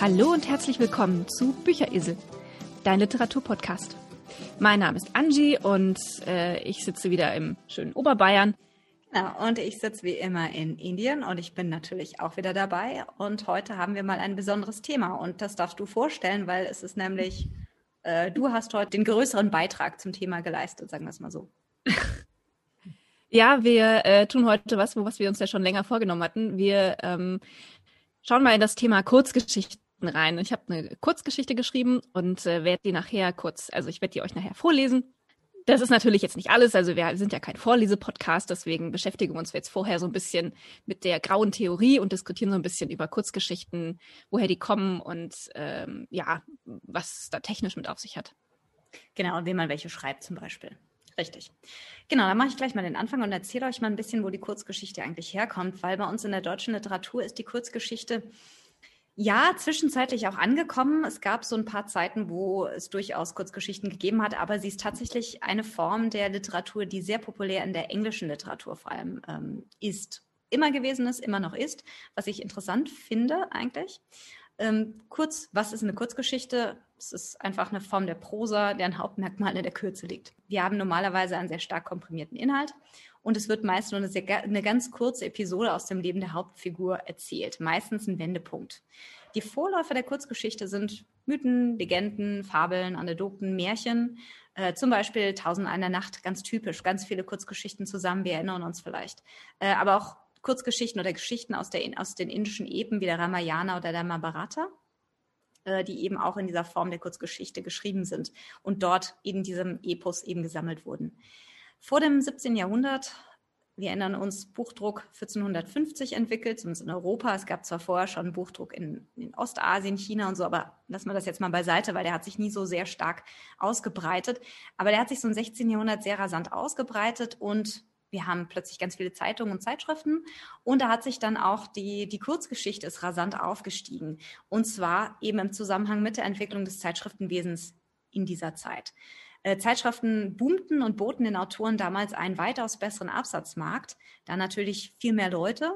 Hallo und herzlich willkommen zu Bücheresel, dein Literaturpodcast. Mein Name ist Angie und äh, ich sitze wieder im schönen Oberbayern. Genau, und ich sitze wie immer in Indien und ich bin natürlich auch wieder dabei. Und heute haben wir mal ein besonderes Thema und das darfst du vorstellen, weil es ist nämlich, äh, du hast heute den größeren Beitrag zum Thema geleistet, sagen wir es mal so. Ja, wir äh, tun heute was, was wir uns ja schon länger vorgenommen hatten. Wir ähm, schauen mal in das Thema Kurzgeschichten rein. Ich habe eine Kurzgeschichte geschrieben und äh, werde die nachher kurz, also ich werde die euch nachher vorlesen. Das ist natürlich jetzt nicht alles, also wir sind ja kein Vorlesepodcast, deswegen beschäftigen wir uns jetzt vorher so ein bisschen mit der grauen Theorie und diskutieren so ein bisschen über Kurzgeschichten, woher die kommen und ähm, ja, was da technisch mit auf sich hat. Genau, und wie man welche schreibt zum Beispiel. Richtig. Genau, dann mache ich gleich mal den Anfang und erzähle euch mal ein bisschen, wo die Kurzgeschichte eigentlich herkommt, weil bei uns in der deutschen Literatur ist die Kurzgeschichte ja zwischenzeitlich auch angekommen. Es gab so ein paar Zeiten, wo es durchaus Kurzgeschichten gegeben hat, aber sie ist tatsächlich eine Form der Literatur, die sehr populär in der englischen Literatur vor allem ähm, ist. Immer gewesen ist, immer noch ist, was ich interessant finde eigentlich. Ähm, kurz, was ist eine Kurzgeschichte? Es ist einfach eine Form der Prosa, deren Hauptmerkmal in der Kürze liegt. Wir haben normalerweise einen sehr stark komprimierten Inhalt und es wird meist nur eine, sehr, eine ganz kurze Episode aus dem Leben der Hauptfigur erzählt, meistens ein Wendepunkt. Die Vorläufer der Kurzgeschichte sind Mythen, Legenden, Fabeln, Anekdoten, Märchen. Äh, zum Beispiel Tausend einer Nacht, ganz typisch, ganz viele Kurzgeschichten zusammen, wir erinnern uns vielleicht. Äh, aber auch Kurzgeschichten oder Geschichten aus, der, aus den indischen Epen wie der Ramayana oder der Mahabharata, äh, die eben auch in dieser Form der Kurzgeschichte geschrieben sind und dort in diesem Epos eben gesammelt wurden. Vor dem 17. Jahrhundert, wir erinnern uns, Buchdruck 1450 entwickelt, zumindest in Europa. Es gab zwar vorher schon Buchdruck in, in Ostasien, China und so, aber lassen wir das jetzt mal beiseite, weil der hat sich nie so sehr stark ausgebreitet. Aber der hat sich so im 16. Jahrhundert sehr rasant ausgebreitet und wir haben plötzlich ganz viele Zeitungen und Zeitschriften und da hat sich dann auch die, die Kurzgeschichte ist rasant aufgestiegen und zwar eben im Zusammenhang mit der Entwicklung des Zeitschriftenwesens in dieser Zeit. Äh, Zeitschriften boomten und boten den Autoren damals einen weitaus besseren Absatzmarkt, da natürlich viel mehr Leute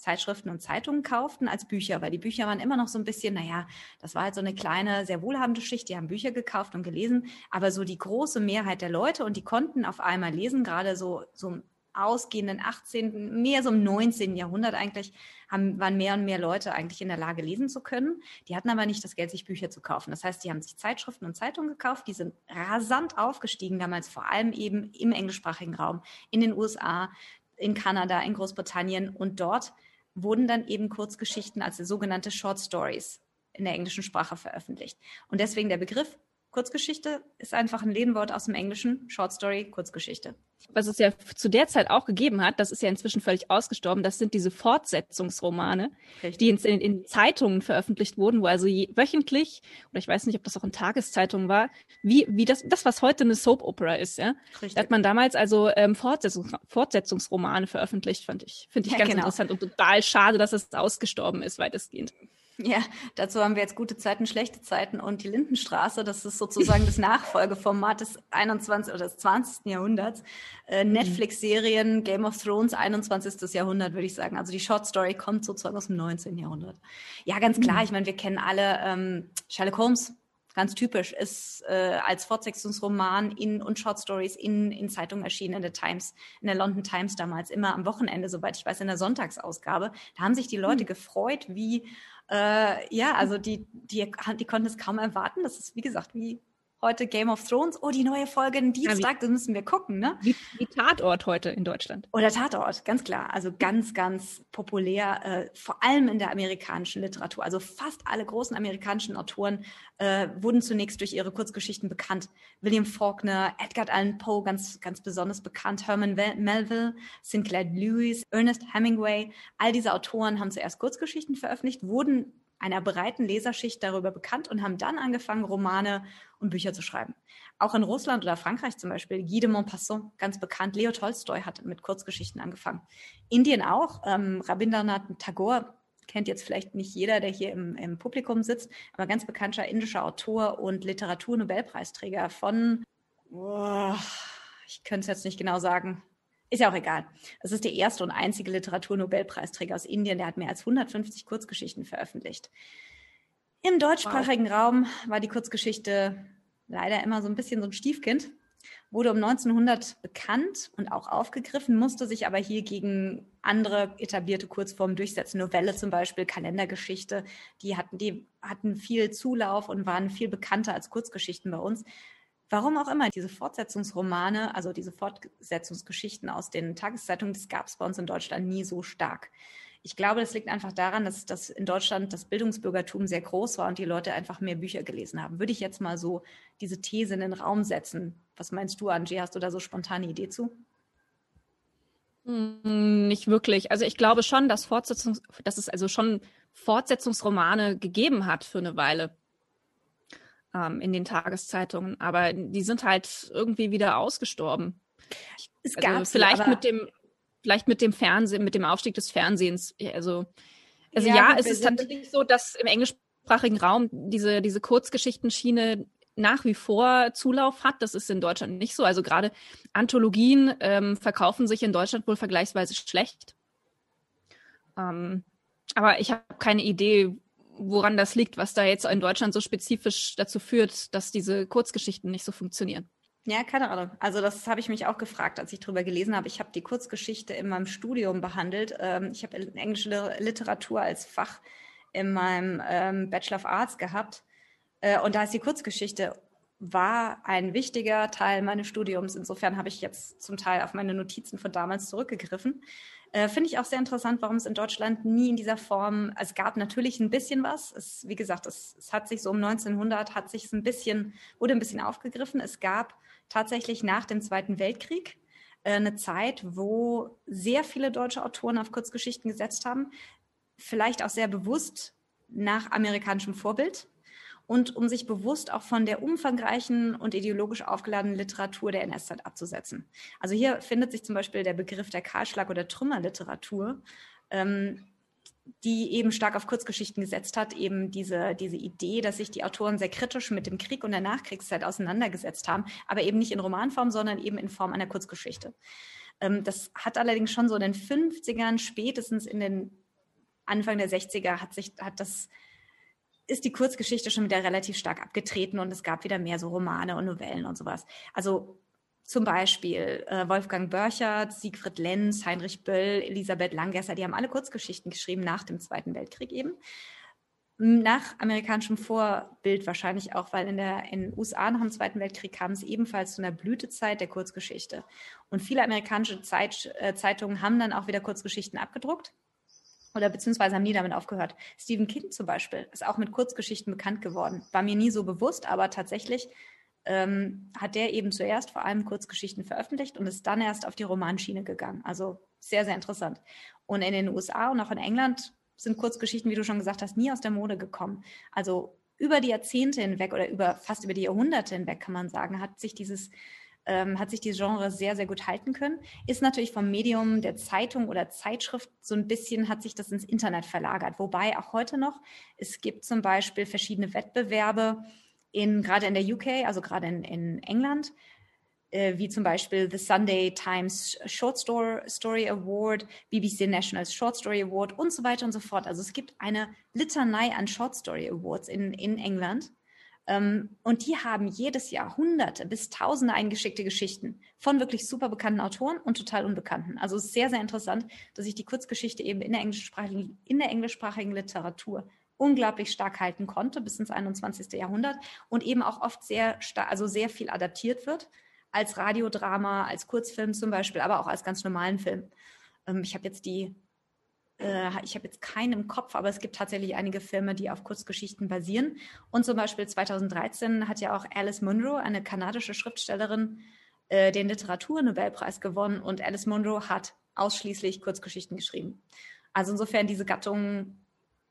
Zeitschriften und Zeitungen kauften als Bücher, weil die Bücher waren immer noch so ein bisschen, naja, das war halt so eine kleine, sehr wohlhabende Schicht, die haben Bücher gekauft und gelesen, aber so die große Mehrheit der Leute und die konnten auf einmal lesen, gerade so, so im ausgehenden 18., mehr so im 19. Jahrhundert eigentlich, haben, waren mehr und mehr Leute eigentlich in der Lage, lesen zu können. Die hatten aber nicht das Geld, sich Bücher zu kaufen. Das heißt, die haben sich Zeitschriften und Zeitungen gekauft, die sind rasant aufgestiegen, damals vor allem eben im englischsprachigen Raum, in den USA, in Kanada, in Großbritannien und dort wurden dann eben Kurzgeschichten als sogenannte Short Stories in der englischen Sprache veröffentlicht. Und deswegen der Begriff Kurzgeschichte ist einfach ein Lehnwort aus dem Englischen, Short Story, Kurzgeschichte. Was es ja zu der Zeit auch gegeben hat, das ist ja inzwischen völlig ausgestorben, das sind diese Fortsetzungsromane, Richtig. die in, in, Zeitungen veröffentlicht wurden, wo also je, wöchentlich, oder ich weiß nicht, ob das auch in Tageszeitungen war, wie, wie das, das, was heute eine Soap Opera ist, ja. Richtig. Da hat man damals also ähm, Fortsetzungs, Fortsetzungsromane veröffentlicht, fand ich, finde ich ja, ganz genau. interessant und total schade, dass es ausgestorben ist, weitestgehend. Ja, dazu haben wir jetzt gute Zeiten, schlechte Zeiten und die Lindenstraße, das ist sozusagen das Nachfolgeformat des 21. oder des 20. Jahrhunderts. Äh, mhm. Netflix-Serien, Game of Thrones, 21. Jahrhundert, würde ich sagen. Also die Short Story kommt sozusagen aus dem 19. Jahrhundert. Ja, ganz klar, mhm. ich meine, wir kennen alle ähm, Sherlock Holmes, ganz typisch, ist äh, als Fortsetzungsroman in und Short Stories in, in Zeitungen erschienen, in der Times, in der London Times damals, immer am Wochenende, soweit ich weiß, in der Sonntagsausgabe. Da haben sich die Leute mhm. gefreut, wie äh, ja, also die, die, die konnten es kaum erwarten. Das ist, wie gesagt, wie heute Game of Thrones. Oh, die neue Folge in Dienstag, ja, das müssen wir gucken, ne? Wie, wie, Tatort heute in Deutschland. Oder Tatort, ganz klar. Also ganz, ganz populär, äh, vor allem in der amerikanischen Literatur. Also fast alle großen amerikanischen Autoren äh, wurden zunächst durch ihre Kurzgeschichten bekannt. William Faulkner, Edgar Allan Poe, ganz, ganz besonders bekannt, Herman Melville, Sinclair Lewis, Ernest Hemingway. All diese Autoren haben zuerst Kurzgeschichten veröffentlicht, wurden einer breiten Leserschicht darüber bekannt und haben dann angefangen, Romane und Bücher zu schreiben. Auch in Russland oder Frankreich zum Beispiel, Guy de Maupassant, ganz bekannt, Leo Tolstoy hat mit Kurzgeschichten angefangen. Indien auch, ähm, Rabindranath Tagore kennt jetzt vielleicht nicht jeder, der hier im, im Publikum sitzt, aber ganz bekannter indischer Autor und Literaturnobelpreisträger von, oh, ich könnte es jetzt nicht genau sagen, ist ja auch egal. Es ist der erste und einzige Literaturnobelpreisträger aus Indien, der hat mehr als 150 Kurzgeschichten veröffentlicht. Im deutschsprachigen wow. Raum war die Kurzgeschichte leider immer so ein bisschen so ein Stiefkind, wurde um 1900 bekannt und auch aufgegriffen, musste sich aber hier gegen andere etablierte Kurzformen durchsetzen. Novelle zum Beispiel, Kalendergeschichte, die hatten, die hatten viel Zulauf und waren viel bekannter als Kurzgeschichten bei uns. Warum auch immer, diese Fortsetzungsromane, also diese Fortsetzungsgeschichten aus den Tageszeitungen, das gab es bei uns in Deutschland nie so stark. Ich glaube, das liegt einfach daran, dass, dass in Deutschland das Bildungsbürgertum sehr groß war und die Leute einfach mehr Bücher gelesen haben. Würde ich jetzt mal so diese These in den Raum setzen. Was meinst du, Angie? Hast du da so spontane Idee zu? Hm, nicht wirklich. Also ich glaube schon, dass, Fortsetzungs dass es also schon Fortsetzungsromane gegeben hat für eine Weile ähm, in den Tageszeitungen, aber die sind halt irgendwie wieder ausgestorben. Es also gab vielleicht mit dem, vielleicht mit dem Fernsehen, mit dem Aufstieg des Fernsehens. Also, also ja, ja es ist tatsächlich so, dass im englischsprachigen Raum diese, diese Kurzgeschichtenschiene nach wie vor Zulauf hat. Das ist in Deutschland nicht so. Also gerade Anthologien ähm, verkaufen sich in Deutschland wohl vergleichsweise schlecht. Ähm, aber ich habe keine Idee, woran das liegt, was da jetzt in Deutschland so spezifisch dazu führt, dass diese Kurzgeschichten nicht so funktionieren. Ja, keine Ahnung. Also das habe ich mich auch gefragt, als ich darüber gelesen habe. Ich habe die Kurzgeschichte in meinem Studium behandelt. Ähm, ich habe englische Literatur als Fach in meinem ähm, Bachelor of Arts gehabt. Äh, und da ist die Kurzgeschichte war ein wichtiger Teil meines Studiums. Insofern habe ich jetzt zum Teil auf meine Notizen von damals zurückgegriffen. Äh, Finde ich auch sehr interessant, warum es in Deutschland nie in dieser Form, es gab natürlich ein bisschen was. Es, wie gesagt, es, es hat sich so um 1900, hat sich ein bisschen, wurde ein bisschen aufgegriffen. Es gab tatsächlich nach dem Zweiten Weltkrieg äh, eine Zeit, wo sehr viele deutsche Autoren auf Kurzgeschichten gesetzt haben. Vielleicht auch sehr bewusst nach amerikanischem Vorbild und um sich bewusst auch von der umfangreichen und ideologisch aufgeladenen Literatur der NS-Zeit abzusetzen. Also hier findet sich zum Beispiel der Begriff der Kahlschlag- oder Trümmerliteratur, ähm, die eben stark auf Kurzgeschichten gesetzt hat, eben diese, diese Idee, dass sich die Autoren sehr kritisch mit dem Krieg und der Nachkriegszeit auseinandergesetzt haben, aber eben nicht in Romanform, sondern eben in Form einer Kurzgeschichte. Ähm, das hat allerdings schon so in den 50ern, spätestens in den Anfang der 60er hat sich, hat das ist die Kurzgeschichte schon wieder relativ stark abgetreten und es gab wieder mehr so Romane und Novellen und sowas. Also zum Beispiel äh, Wolfgang Börchert, Siegfried Lenz, Heinrich Böll, Elisabeth Langesser, die haben alle Kurzgeschichten geschrieben nach dem Zweiten Weltkrieg eben. Nach amerikanischem Vorbild wahrscheinlich auch, weil in, der, in den USA nach dem Zweiten Weltkrieg kam es ebenfalls zu einer Blütezeit der Kurzgeschichte. Und viele amerikanische Zeit, äh, Zeitungen haben dann auch wieder Kurzgeschichten abgedruckt oder beziehungsweise haben nie damit aufgehört. Stephen King zum Beispiel ist auch mit Kurzgeschichten bekannt geworden. War mir nie so bewusst, aber tatsächlich ähm, hat der eben zuerst vor allem Kurzgeschichten veröffentlicht und ist dann erst auf die Romanschiene gegangen. Also sehr, sehr interessant. Und in den USA und auch in England sind Kurzgeschichten, wie du schon gesagt hast, nie aus der Mode gekommen. Also über die Jahrzehnte hinweg oder über fast über die Jahrhunderte hinweg kann man sagen, hat sich dieses ähm, hat sich die Genre sehr, sehr gut halten können. Ist natürlich vom Medium der Zeitung oder Zeitschrift so ein bisschen, hat sich das ins Internet verlagert. Wobei auch heute noch, es gibt zum Beispiel verschiedene Wettbewerbe, in, gerade in der UK, also gerade in, in England, äh, wie zum Beispiel the Sunday Times Short Story Award, BBC Nationals Short Story Award und so weiter und so fort. Also es gibt eine Litanei an Short Story Awards in, in England. Ähm, und die haben jedes Jahr hunderte bis tausende eingeschickte Geschichten von wirklich super bekannten Autoren und total unbekannten. Also es ist sehr, sehr interessant, dass sich die Kurzgeschichte eben in der englischsprachigen, in der englischsprachigen Literatur unglaublich stark halten konnte bis ins 21. Jahrhundert und eben auch oft sehr also sehr viel adaptiert wird als Radiodrama, als Kurzfilm zum Beispiel, aber auch als ganz normalen Film. Ähm, ich habe jetzt die äh, ich habe jetzt keinen im Kopf, aber es gibt tatsächlich einige Filme, die auf Kurzgeschichten basieren. Und zum Beispiel 2013 hat ja auch Alice Munro, eine kanadische Schriftstellerin, äh, den Literaturnobelpreis gewonnen. Und Alice Munro hat ausschließlich Kurzgeschichten geschrieben. Also insofern, diese Gattung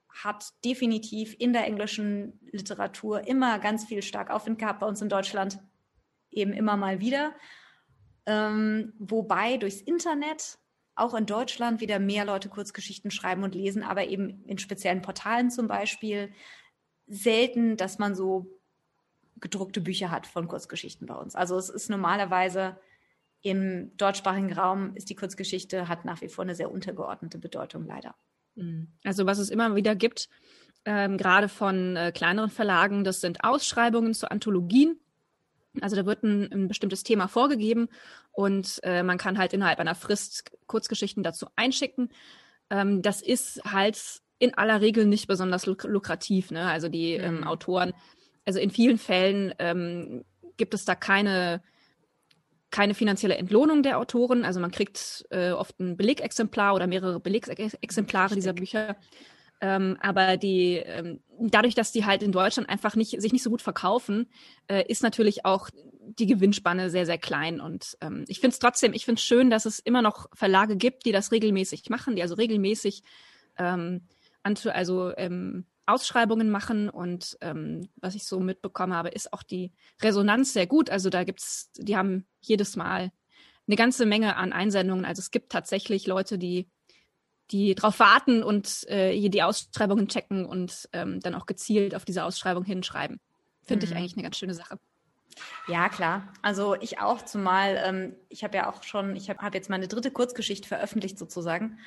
hat definitiv in der englischen Literatur immer ganz viel stark Aufwind gehabt, bei uns in Deutschland eben immer mal wieder. Ähm, wobei durchs Internet auch in Deutschland wieder mehr Leute Kurzgeschichten schreiben und lesen, aber eben in speziellen Portalen zum Beispiel. Selten, dass man so gedruckte Bücher hat von Kurzgeschichten bei uns. Also es ist normalerweise im deutschsprachigen Raum ist die Kurzgeschichte hat nach wie vor eine sehr untergeordnete Bedeutung leider. Mhm. Also was es immer wieder gibt, ähm, gerade von äh, kleineren Verlagen. Das sind Ausschreibungen zu Anthologien. Also da wird ein, ein bestimmtes Thema vorgegeben und äh, man kann halt innerhalb einer Frist Kurzgeschichten dazu einschicken. Ähm, das ist halt in aller Regel nicht besonders luk lukrativ. Ne? Also die mhm. ähm, Autoren, also in vielen Fällen ähm, gibt es da keine, keine finanzielle Entlohnung der Autoren. Also man kriegt äh, oft ein Belegexemplar oder mehrere Belegexemplare dieser Bücher. Ähm, aber die, ähm, dadurch, dass die halt in Deutschland einfach nicht, sich nicht so gut verkaufen, äh, ist natürlich auch die Gewinnspanne sehr, sehr klein. Und ähm, ich finde es trotzdem, ich finde es schön, dass es immer noch Verlage gibt, die das regelmäßig machen, die also regelmäßig ähm, also ähm, Ausschreibungen machen. Und ähm, was ich so mitbekommen habe, ist auch die Resonanz sehr gut. Also da gibt's, die haben jedes Mal eine ganze Menge an Einsendungen. Also es gibt tatsächlich Leute, die die darauf warten und äh, hier die Ausschreibungen checken und ähm, dann auch gezielt auf diese Ausschreibung hinschreiben. Finde mhm. ich eigentlich eine ganz schöne Sache. Ja, klar. Also ich auch, zumal ähm, ich habe ja auch schon, ich habe hab jetzt meine dritte Kurzgeschichte veröffentlicht sozusagen.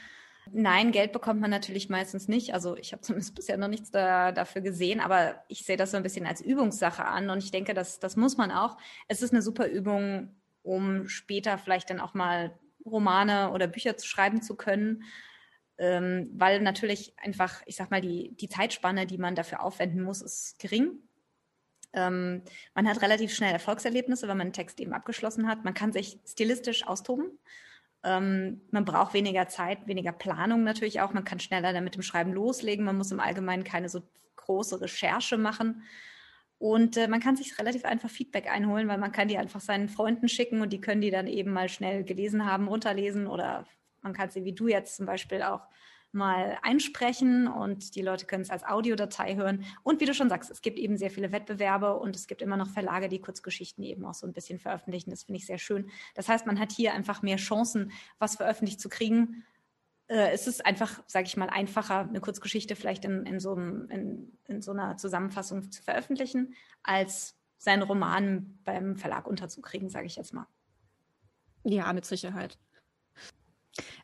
Nein, Geld bekommt man natürlich meistens nicht. Also ich habe zumindest bisher noch nichts da, dafür gesehen, aber ich sehe das so ein bisschen als Übungssache an und ich denke, das, das muss man auch. Es ist eine super Übung, um später vielleicht dann auch mal Romane oder Bücher zu schreiben zu können ähm, weil natürlich einfach, ich sag mal, die, die Zeitspanne, die man dafür aufwenden muss, ist gering. Ähm, man hat relativ schnell Erfolgserlebnisse, wenn man einen Text eben abgeschlossen hat. Man kann sich stilistisch austoben. Ähm, man braucht weniger Zeit, weniger Planung natürlich auch. Man kann schneller dann mit dem Schreiben loslegen. Man muss im Allgemeinen keine so große Recherche machen. Und äh, man kann sich relativ einfach Feedback einholen, weil man kann die einfach seinen Freunden schicken und die können die dann eben mal schnell gelesen haben, runterlesen oder man kann sie wie du jetzt zum Beispiel auch mal einsprechen und die Leute können es als Audiodatei hören. Und wie du schon sagst, es gibt eben sehr viele Wettbewerbe und es gibt immer noch Verlage, die Kurzgeschichten eben auch so ein bisschen veröffentlichen. Das finde ich sehr schön. Das heißt, man hat hier einfach mehr Chancen, was veröffentlicht zu kriegen. Äh, es ist einfach, sage ich mal, einfacher, eine Kurzgeschichte vielleicht in, in, so einem, in, in so einer Zusammenfassung zu veröffentlichen, als seinen Roman beim Verlag unterzukriegen, sage ich jetzt mal. Ja, mit Sicherheit.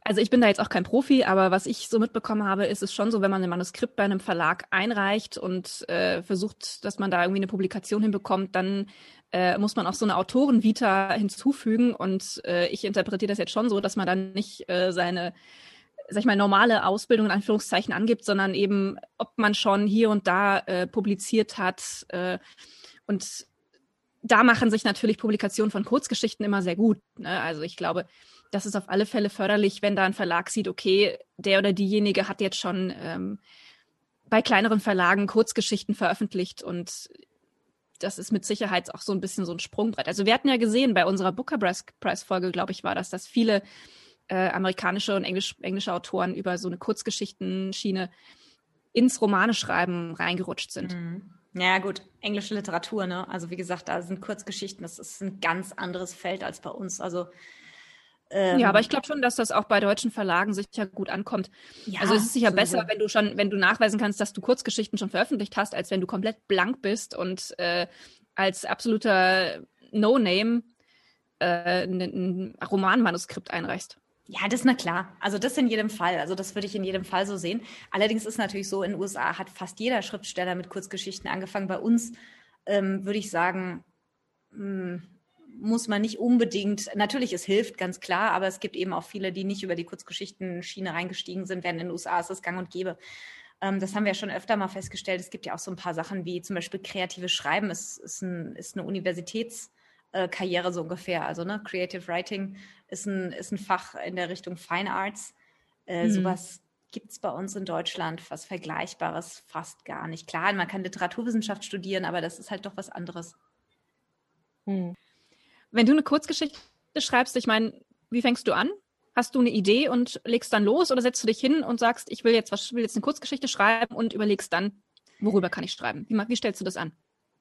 Also ich bin da jetzt auch kein Profi, aber was ich so mitbekommen habe, ist es schon so, wenn man ein Manuskript bei einem Verlag einreicht und äh, versucht, dass man da irgendwie eine Publikation hinbekommt, dann äh, muss man auch so eine Autorenvita hinzufügen. Und äh, ich interpretiere das jetzt schon so, dass man dann nicht äh, seine sag ich mal, normale Ausbildung in Anführungszeichen angibt, sondern eben, ob man schon hier und da äh, publiziert hat. Äh, und da machen sich natürlich Publikationen von Kurzgeschichten immer sehr gut. Ne? Also ich glaube, das ist auf alle Fälle förderlich, wenn da ein Verlag sieht, okay, der oder diejenige hat jetzt schon ähm, bei kleineren Verlagen Kurzgeschichten veröffentlicht und das ist mit Sicherheit auch so ein bisschen so ein Sprungbrett. Also wir hatten ja gesehen bei unserer Booker Prize Folge, glaube ich, war das, dass viele äh, amerikanische und Englisch, englische Autoren über so eine Kurzgeschichtenschiene ins Romaneschreiben reingerutscht sind. Mhm. Ja, gut, englische Literatur, ne? Also wie gesagt, da sind Kurzgeschichten, das ist ein ganz anderes Feld als bei uns. Also ähm, ja, aber ich glaube schon, dass das auch bei deutschen Verlagen sicher gut ankommt. Ja, also es ist sicher so besser, wenn du schon, wenn du nachweisen kannst, dass du Kurzgeschichten schon veröffentlicht hast, als wenn du komplett blank bist und äh, als absoluter No-Name äh, ein Romanmanuskript einreichst. Ja, das ist na klar. Also das in jedem Fall. Also das würde ich in jedem Fall so sehen. Allerdings ist natürlich so, in den USA hat fast jeder Schriftsteller mit Kurzgeschichten angefangen. Bei uns ähm, würde ich sagen, mh, hm, muss man nicht unbedingt, natürlich, es hilft, ganz klar, aber es gibt eben auch viele, die nicht über die Kurzgeschichtenschiene reingestiegen sind, während in den USA ist es gang und gäbe. Ähm, das haben wir ja schon öfter mal festgestellt. Es gibt ja auch so ein paar Sachen wie zum Beispiel kreatives Schreiben ist, ist, ein, ist eine Universitätskarriere äh, so ungefähr. Also ne, Creative Writing ist ein, ist ein Fach in der Richtung Fine Arts. Äh, mhm. Sowas gibt es bei uns in Deutschland was Vergleichbares fast gar nicht. Klar, man kann Literaturwissenschaft studieren, aber das ist halt doch was anderes. Mhm. Wenn du eine Kurzgeschichte schreibst, ich meine, wie fängst du an? Hast du eine Idee und legst dann los oder setzt du dich hin und sagst, ich will jetzt was, will jetzt eine Kurzgeschichte schreiben und überlegst dann, worüber kann ich schreiben? Wie, wie stellst du das an?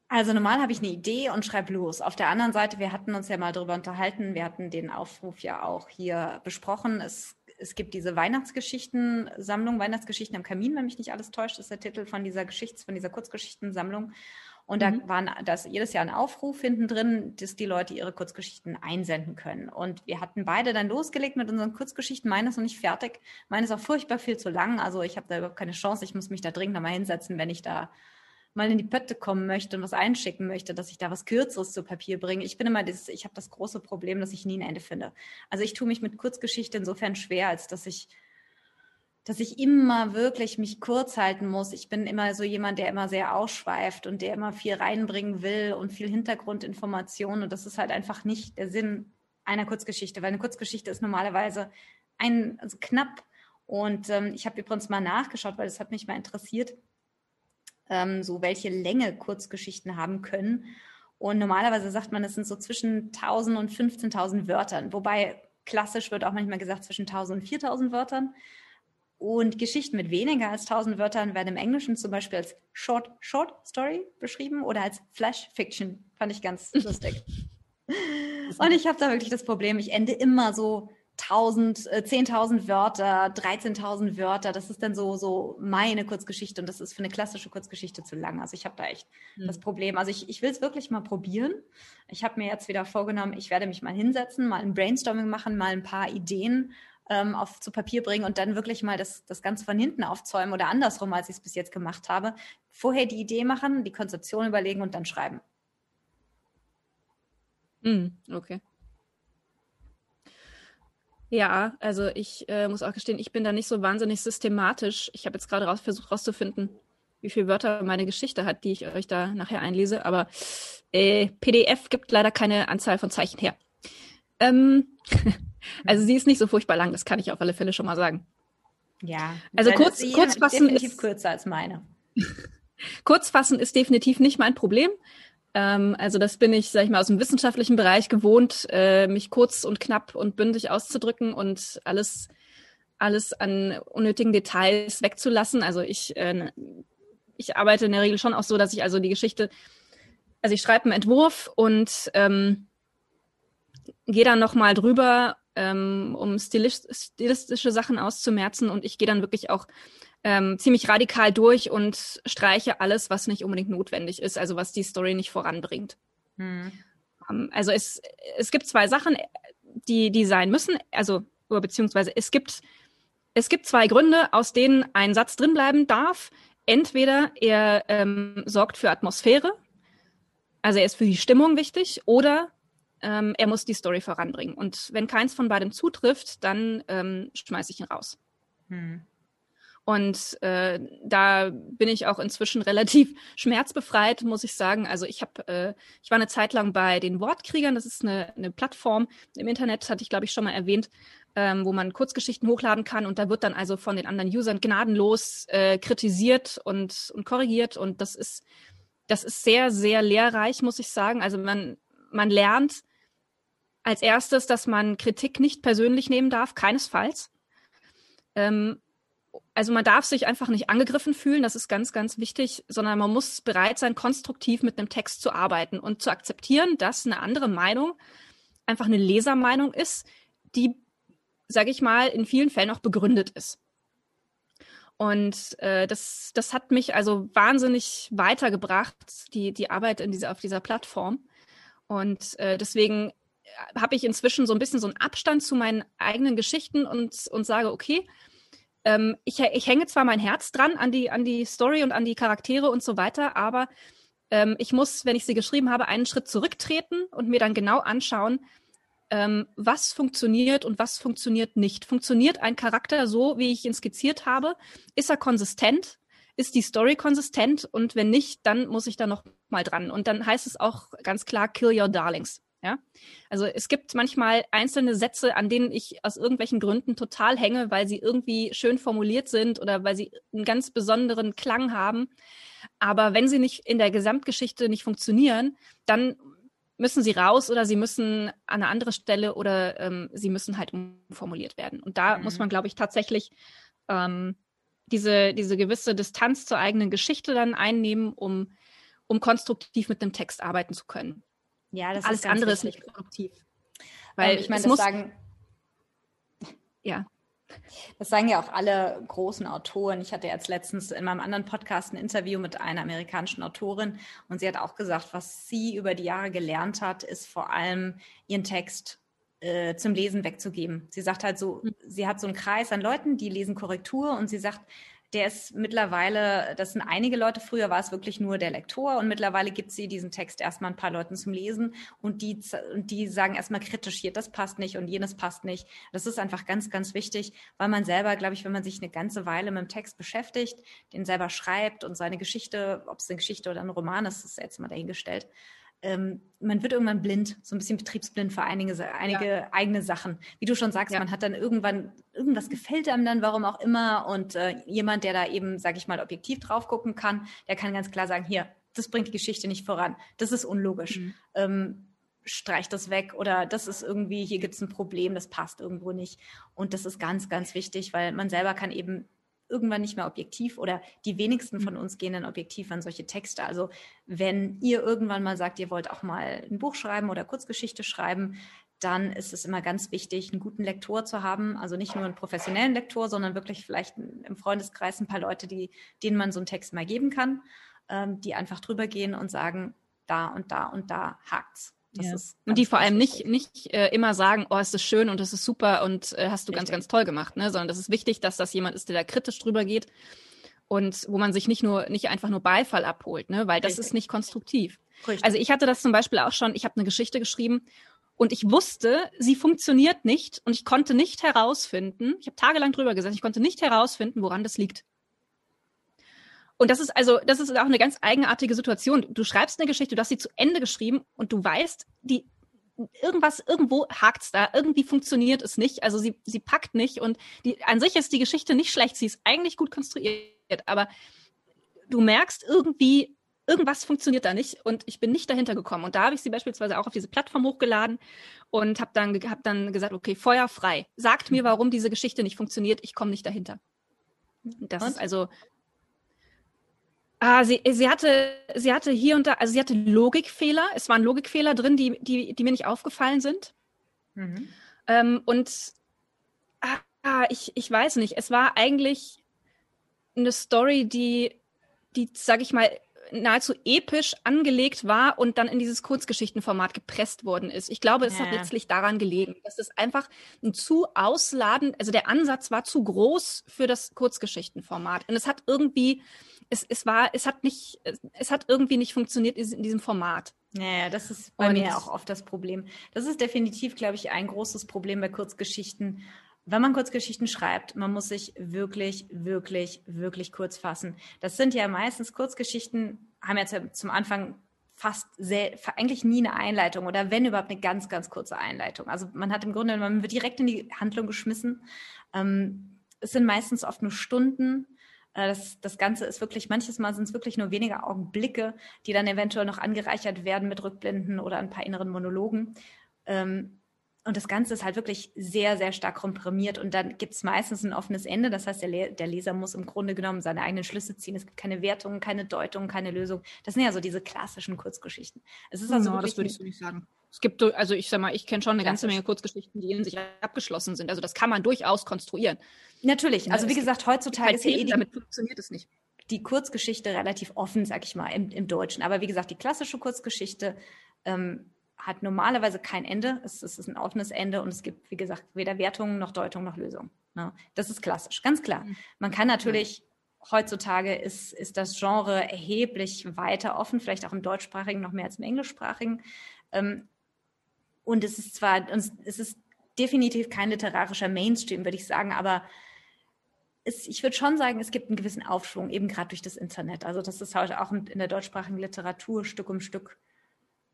Also normal habe ich eine Idee und schreibe los. Auf der anderen Seite, wir hatten uns ja mal darüber unterhalten, wir hatten den Aufruf ja auch hier besprochen. Es, es gibt diese Weihnachtsgeschichtensammlung, Weihnachtsgeschichten am Kamin, wenn mich nicht alles täuscht, ist der Titel von dieser Geschichts-, von dieser Kurzgeschichtensammlung. Und mhm. da waren das jedes Jahr ein Aufruf hinten drin, dass die Leute ihre Kurzgeschichten einsenden können. Und wir hatten beide dann losgelegt mit unseren Kurzgeschichten. Meine ist noch nicht fertig. Meine ist auch furchtbar viel zu lang. Also ich habe da überhaupt keine Chance. Ich muss mich da dringend nochmal hinsetzen, wenn ich da mal in die Pötte kommen möchte und was einschicken möchte, dass ich da was Kürzeres zu Papier bringe. Ich bin immer dieses, ich habe das große Problem, dass ich nie ein Ende finde. Also ich tue mich mit Kurzgeschichte insofern schwer, als dass ich dass ich immer wirklich mich kurz halten muss. Ich bin immer so jemand, der immer sehr ausschweift und der immer viel reinbringen will und viel Hintergrundinformationen. Und das ist halt einfach nicht der Sinn einer Kurzgeschichte, weil eine Kurzgeschichte ist normalerweise ein, also knapp. Und ähm, ich habe übrigens mal nachgeschaut, weil das hat mich mal interessiert, ähm, so welche Länge Kurzgeschichten haben können. Und normalerweise sagt man, es sind so zwischen 1000 und 15.000 Wörtern, wobei klassisch wird auch manchmal gesagt zwischen 1000 und 4000 Wörtern. Und Geschichten mit weniger als 1000 Wörtern werden im Englischen zum Beispiel als Short, Short Story beschrieben oder als Flash Fiction. Fand ich ganz lustig. Und ich habe da wirklich das Problem, ich ende immer so 1000, äh, 10.000 Wörter, 13.000 Wörter. Das ist dann so, so meine Kurzgeschichte und das ist für eine klassische Kurzgeschichte zu lang. Also ich habe da echt mhm. das Problem. Also ich, ich will es wirklich mal probieren. Ich habe mir jetzt wieder vorgenommen, ich werde mich mal hinsetzen, mal ein Brainstorming machen, mal ein paar Ideen ähm, auf zu Papier bringen und dann wirklich mal das, das Ganze von hinten aufzäumen oder andersrum, als ich es bis jetzt gemacht habe. Vorher die Idee machen, die Konzeption überlegen und dann schreiben. Mm, okay. Ja, also ich äh, muss auch gestehen, ich bin da nicht so wahnsinnig systematisch. Ich habe jetzt gerade raus, versucht herauszufinden, wie viele Wörter meine Geschichte hat, die ich euch da nachher einlese, aber äh, PDF gibt leider keine Anzahl von Zeichen her. Ähm, also sie ist nicht so furchtbar lang, das kann ich auf alle Fälle schon mal sagen. Ja, also kurz, kurz fassen definitiv ist kürzer als meine. kurz fassen ist definitiv nicht mein Problem. Ähm, also das bin ich, sag ich mal, aus dem wissenschaftlichen Bereich gewohnt, äh, mich kurz und knapp und bündig auszudrücken und alles, alles an unnötigen Details wegzulassen. Also ich, äh, ich arbeite in der Regel schon auch so, dass ich also die Geschichte, also ich schreibe einen Entwurf und ähm, gehe dann nochmal drüber, ähm, um stilistisch, stilistische Sachen auszumerzen und ich gehe dann wirklich auch ähm, ziemlich radikal durch und streiche alles, was nicht unbedingt notwendig ist, also was die Story nicht voranbringt. Hm. Ähm, also es, es gibt zwei Sachen, die, die sein müssen, also beziehungsweise es gibt, es gibt zwei Gründe, aus denen ein Satz drinbleiben darf. Entweder er ähm, sorgt für Atmosphäre, also er ist für die Stimmung wichtig, oder ähm, er muss die Story voranbringen. Und wenn keins von beidem zutrifft, dann ähm, schmeiße ich ihn raus. Hm. Und äh, da bin ich auch inzwischen relativ schmerzbefreit, muss ich sagen. Also ich habe, äh, ich war eine Zeit lang bei den Wortkriegern. Das ist eine, eine Plattform im Internet, hatte ich glaube ich schon mal erwähnt, ähm, wo man Kurzgeschichten hochladen kann. Und da wird dann also von den anderen Usern gnadenlos äh, kritisiert und, und korrigiert. Und das ist, das ist sehr, sehr lehrreich, muss ich sagen. Also man, man lernt als erstes, dass man Kritik nicht persönlich nehmen darf, keinesfalls. Ähm, also man darf sich einfach nicht angegriffen fühlen, das ist ganz, ganz wichtig, sondern man muss bereit sein, konstruktiv mit einem Text zu arbeiten und zu akzeptieren, dass eine andere Meinung einfach eine Lesermeinung ist, die, sage ich mal, in vielen Fällen auch begründet ist. Und äh, das, das hat mich also wahnsinnig weitergebracht, die, die Arbeit in dieser, auf dieser Plattform. Und äh, deswegen habe ich inzwischen so ein bisschen so einen Abstand zu meinen eigenen Geschichten und, und sage, okay, ähm, ich, ich hänge zwar mein Herz dran an die, an die Story und an die Charaktere und so weiter, aber ähm, ich muss, wenn ich sie geschrieben habe, einen Schritt zurücktreten und mir dann genau anschauen, ähm, was funktioniert und was funktioniert nicht. Funktioniert ein Charakter so, wie ich ihn skizziert habe? Ist er konsistent? Ist die Story konsistent? Und wenn nicht, dann muss ich da noch mal dran. Und dann heißt es auch ganz klar, kill your darlings. Ja, also es gibt manchmal einzelne Sätze, an denen ich aus irgendwelchen Gründen total hänge, weil sie irgendwie schön formuliert sind oder weil sie einen ganz besonderen Klang haben. Aber wenn sie nicht in der Gesamtgeschichte nicht funktionieren, dann müssen sie raus oder sie müssen an eine andere Stelle oder ähm, sie müssen halt umformuliert werden. Und da mhm. muss man, glaube ich, tatsächlich ähm, diese, diese gewisse Distanz zur eigenen Geschichte dann einnehmen, um, um konstruktiv mit dem Text arbeiten zu können. Ja, das Alles ist andere wichtig. ist nicht produktiv. Weil ähm, ich meine, das muss, sagen. Ja. Das sagen ja auch alle großen Autoren. Ich hatte jetzt letztens in meinem anderen Podcast ein Interview mit einer amerikanischen Autorin und sie hat auch gesagt, was sie über die Jahre gelernt hat, ist vor allem ihren Text äh, zum Lesen wegzugeben. Sie sagt halt so, mhm. sie hat so einen Kreis an Leuten, die lesen Korrektur und sie sagt, der ist mittlerweile, das sind einige Leute, früher war es wirklich nur der Lektor und mittlerweile gibt sie diesen Text erstmal ein paar Leuten zum Lesen und die, die sagen erstmal kritisch hier, das passt nicht und jenes passt nicht. Das ist einfach ganz, ganz wichtig, weil man selber, glaube ich, wenn man sich eine ganze Weile mit dem Text beschäftigt, den selber schreibt und seine Geschichte, ob es eine Geschichte oder ein Roman ist, ist jetzt mal dahingestellt, ähm, man wird irgendwann blind, so ein bisschen betriebsblind für einige, einige ja. eigene Sachen. Wie du schon sagst, ja. man hat dann irgendwann, irgendwas gefällt einem dann, warum auch immer. Und äh, jemand, der da eben, sag ich mal, objektiv drauf gucken kann, der kann ganz klar sagen, hier, das bringt die Geschichte nicht voran. Das ist unlogisch. Mhm. Ähm, streich das weg oder das ist irgendwie, hier gibt es ein Problem, das passt irgendwo nicht. Und das ist ganz, ganz wichtig, weil man selber kann eben irgendwann nicht mehr objektiv oder die wenigsten von mhm. uns gehen dann objektiv an solche Texte. Also wenn ihr irgendwann mal sagt, ihr wollt auch mal ein Buch schreiben oder Kurzgeschichte schreiben, dann ist es immer ganz wichtig, einen guten Lektor zu haben. Also nicht nur einen professionellen Lektor, sondern wirklich vielleicht im Freundeskreis ein paar Leute, die, denen man so einen Text mal geben kann, ähm, die einfach drüber gehen und sagen, da und da und da hakt's. Ja. und die vor allem nicht, nicht äh, immer sagen, oh, ist das schön und das ist super und äh, hast du Richtig. ganz, ganz toll gemacht, ne? Sondern das ist wichtig, dass das jemand ist, der da kritisch drüber geht und wo man sich nicht nur, nicht einfach nur Beifall abholt, ne? Weil das Richtig. ist nicht konstruktiv. Richtig. Also ich hatte das zum Beispiel auch schon, ich habe eine Geschichte geschrieben und ich wusste, sie funktioniert nicht und ich konnte nicht herausfinden, ich habe tagelang drüber gesessen, ich konnte nicht herausfinden, woran das liegt. Und das ist also, das ist auch eine ganz eigenartige Situation. Du schreibst eine Geschichte, du hast sie zu Ende geschrieben und du weißt, die irgendwas, irgendwo hakt's da, irgendwie funktioniert es nicht. Also sie, sie packt nicht und die, an sich ist die Geschichte nicht schlecht, sie ist eigentlich gut konstruiert, aber du merkst irgendwie, irgendwas funktioniert da nicht und ich bin nicht dahinter gekommen. Und da habe ich sie beispielsweise auch auf diese Plattform hochgeladen und habe dann, hab dann gesagt, okay, Feuer frei. Sagt mir, warum diese Geschichte nicht funktioniert, ich komme nicht dahinter. Das und? ist also Ah, sie, sie hatte, sie hatte hier und da, also sie hatte Logikfehler. Es waren Logikfehler drin, die, die, die mir nicht aufgefallen sind. Mhm. Ähm, und ah, ich, ich weiß nicht, es war eigentlich eine Story, die, die, sag ich mal, nahezu episch angelegt war und dann in dieses Kurzgeschichtenformat gepresst worden ist. Ich glaube, es ja. hat letztlich daran gelegen, dass es einfach ein zu ausladend, also der Ansatz war zu groß für das Kurzgeschichtenformat. Und es hat irgendwie, es, es war, es hat nicht, es hat irgendwie nicht funktioniert in diesem Format. Ja, das ist bei und, mir auch oft das Problem. Das ist definitiv, glaube ich, ein großes Problem bei Kurzgeschichten. Wenn man Kurzgeschichten schreibt, man muss sich wirklich, wirklich, wirklich kurz fassen. Das sind ja meistens Kurzgeschichten, haben ja zum Anfang fast sehr, eigentlich nie eine Einleitung oder wenn überhaupt eine ganz, ganz kurze Einleitung. Also man hat im Grunde, man wird direkt in die Handlung geschmissen. Ähm, es sind meistens oft nur Stunden das, das Ganze ist wirklich, manches Mal sind es wirklich nur wenige Augenblicke, die dann eventuell noch angereichert werden mit Rückblenden oder ein paar inneren Monologen. Ähm, und das Ganze ist halt wirklich sehr, sehr stark komprimiert. Und dann gibt es meistens ein offenes Ende. Das heißt, der, Le der, Leser muss im Grunde genommen seine eigenen Schlüsse ziehen. Es gibt keine Wertung, keine Deutung, keine Lösung. Das sind ja so diese klassischen Kurzgeschichten. Es ist also no, das würde ich so nicht sagen. Es gibt, also ich sag mal, ich kenne schon eine ganze Menge Kurzgeschichten, die in sich abgeschlossen sind. Also das kann man durchaus konstruieren. Natürlich. Also wie gesagt, heutzutage ist ja eh die, damit funktioniert es nicht. Die Kurzgeschichte relativ offen, sag ich mal, im, im Deutschen. Aber wie gesagt, die klassische Kurzgeschichte ähm, hat normalerweise kein Ende. Es, es, ist ein offenes Ende und es gibt, wie gesagt, weder Wertung noch Deutung noch Lösung. Ne? Das ist klassisch, ganz klar. Mhm. Man kann natürlich, heutzutage ist, ist das Genre erheblich weiter offen, vielleicht auch im deutschsprachigen noch mehr als im englischsprachigen. Ähm, und es ist zwar, es ist definitiv kein literarischer Mainstream, würde ich sagen, aber ich würde schon sagen, es gibt einen gewissen Aufschwung, eben gerade durch das Internet. Also das ist heute auch in der deutschsprachigen Literatur Stück um Stück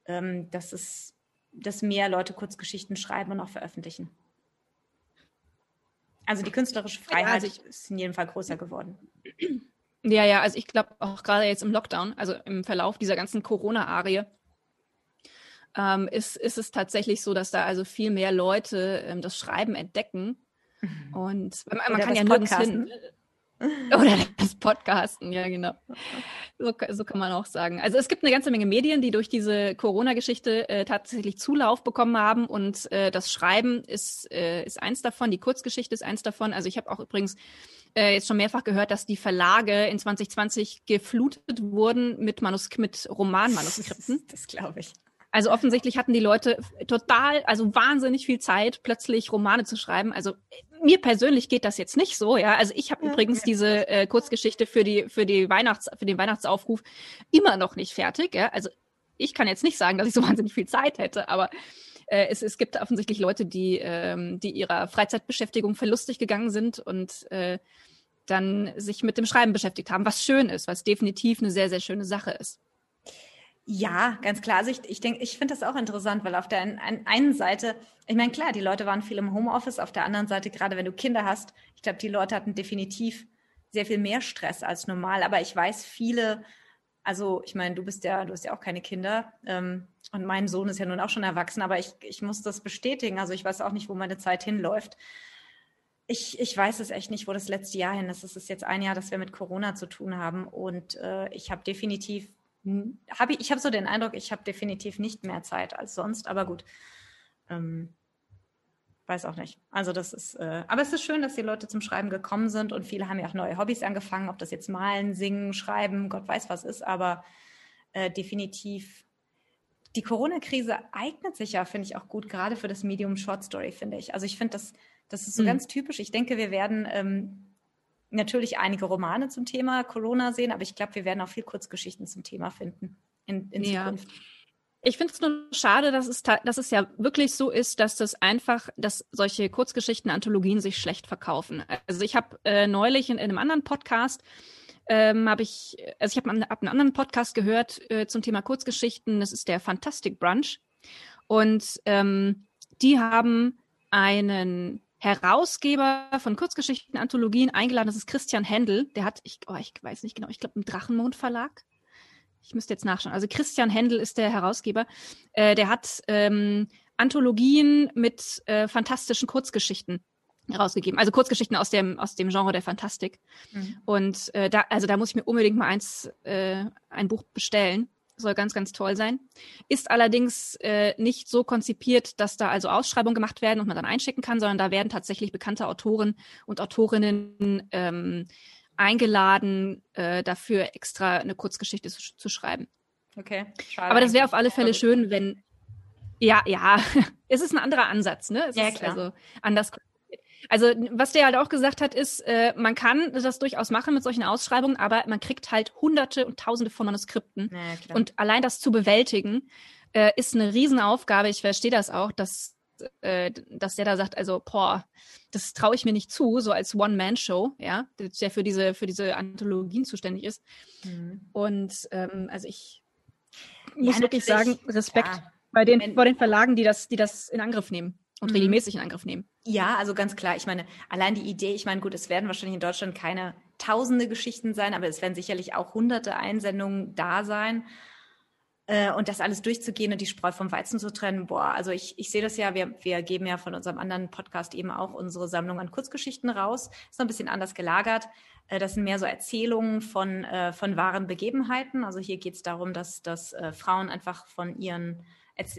ähm, dass, es, dass mehr Leute Kurzgeschichten schreiben und auch veröffentlichen. Also die künstlerische Freiheit ja, also ich, ist in jedem Fall größer geworden. Ja, ja, also ich glaube auch gerade jetzt im Lockdown, also im Verlauf dieser ganzen Corona-Arie, ähm, ist, ist es tatsächlich so, dass da also viel mehr Leute ähm, das Schreiben entdecken. Mhm. Und man, man kann ja nirgends hin. Oder das Podcasten, ja, genau. So, so, kann man auch sagen. Also es gibt eine ganze Menge Medien, die durch diese Corona-Geschichte äh, tatsächlich Zulauf bekommen haben und äh, das Schreiben ist, äh, ist eins davon, die Kurzgeschichte ist eins davon. Also ich habe auch übrigens äh, jetzt schon mehrfach gehört, dass die Verlage in 2020 geflutet wurden mit, Manus mit Romanmanuskripten. Das glaube ich. Also offensichtlich hatten die Leute total, also wahnsinnig viel Zeit, plötzlich Romane zu schreiben. Also mir persönlich geht das jetzt nicht so, ja. Also ich habe ja, übrigens ja. diese äh, Kurzgeschichte für die für die Weihnachts für den Weihnachtsaufruf immer noch nicht fertig, ja. Also ich kann jetzt nicht sagen, dass ich so wahnsinnig viel Zeit hätte, aber äh, es, es gibt offensichtlich Leute, die ähm, die ihrer Freizeitbeschäftigung verlustig gegangen sind und äh, dann sich mit dem Schreiben beschäftigt haben, was schön ist, was definitiv eine sehr sehr schöne Sache ist. Ja, ganz klar. Also ich, ich denke, ich finde das auch interessant, weil auf der einen, einen Seite, ich meine, klar, die Leute waren viel im Homeoffice, auf der anderen Seite, gerade wenn du Kinder hast, ich glaube, die Leute hatten definitiv sehr viel mehr Stress als normal. Aber ich weiß, viele, also ich meine, du bist ja, du hast ja auch keine Kinder ähm, und mein Sohn ist ja nun auch schon erwachsen, aber ich, ich muss das bestätigen. Also ich weiß auch nicht, wo meine Zeit hinläuft. Ich, ich weiß es echt nicht, wo das letzte Jahr hin ist. Es ist jetzt ein Jahr, dass wir mit Corona zu tun haben und äh, ich habe definitiv hab ich, ich habe so den Eindruck, ich habe definitiv nicht mehr Zeit als sonst, aber gut. Ähm, weiß auch nicht. Also das ist, äh, aber es ist schön, dass die Leute zum Schreiben gekommen sind und viele haben ja auch neue Hobbys angefangen, ob das jetzt malen, singen, schreiben, Gott weiß was ist, aber äh, definitiv die Corona-Krise eignet sich ja, finde ich, auch gut, gerade für das Medium Short Story, finde ich. Also ich finde, das, das ist so mhm. ganz typisch. Ich denke, wir werden ähm, natürlich einige Romane zum Thema Corona sehen, aber ich glaube, wir werden auch viel Kurzgeschichten zum Thema finden in, in ja. Zukunft. Ich finde es nur schade, dass es, dass es ja wirklich so ist, dass das einfach, dass solche Kurzgeschichten, Anthologien sich schlecht verkaufen. Also ich habe äh, neulich in, in, einem anderen Podcast ähm, habe ich, also ich habe einen, hab einen anderen Podcast gehört äh, zum Thema Kurzgeschichten. Das ist der Fantastic Brunch und ähm, die haben einen Herausgeber von Kurzgeschichten, Anthologien eingeladen. Das ist Christian Händel. Der hat, ich, oh, ich weiß nicht genau, ich glaube, im Drachenmond Verlag. Ich müsste jetzt nachschauen. Also Christian Händel ist der Herausgeber. Äh, der hat ähm, Anthologien mit äh, fantastischen Kurzgeschichten herausgegeben. Also Kurzgeschichten aus dem, aus dem Genre der Fantastik. Mhm. Und äh, da, also da muss ich mir unbedingt mal eins, äh, ein Buch bestellen soll ganz, ganz toll sein. Ist allerdings äh, nicht so konzipiert, dass da also Ausschreibungen gemacht werden und man dann einschicken kann, sondern da werden tatsächlich bekannte Autoren und Autorinnen ähm, eingeladen, äh, dafür extra eine Kurzgeschichte zu, zu schreiben. Okay. Schade Aber das wäre auf alle Fälle schön, wenn ja, ja, es ist ein anderer Ansatz, ne? Es ja, ist klar. also anders also was der halt auch gesagt hat, ist, äh, man kann das durchaus machen mit solchen Ausschreibungen, aber man kriegt halt hunderte und tausende von Manuskripten. Ja, und allein das zu bewältigen, äh, ist eine Riesenaufgabe. Ich verstehe das auch, dass, äh, dass der da sagt, also, boah, das traue ich mir nicht zu, so als One-Man-Show, ja, der für diese, für diese Anthologien zuständig ist. Mhm. Und ähm, also ich muss ja, wirklich sagen, Respekt ja. bei den, vor den Verlagen, die das, die das in Angriff nehmen und mhm. regelmäßig in Angriff nehmen. Ja, also ganz klar. Ich meine, allein die Idee, ich meine, gut, es werden wahrscheinlich in Deutschland keine tausende Geschichten sein, aber es werden sicherlich auch hunderte Einsendungen da sein. Äh, und das alles durchzugehen und die Spreu vom Weizen zu trennen, boah, also ich, ich sehe das ja, wir, wir geben ja von unserem anderen Podcast eben auch unsere Sammlung an Kurzgeschichten raus. Ist noch ein bisschen anders gelagert. Äh, das sind mehr so Erzählungen von, äh, von wahren Begebenheiten. Also hier geht es darum, dass, dass Frauen einfach von ihren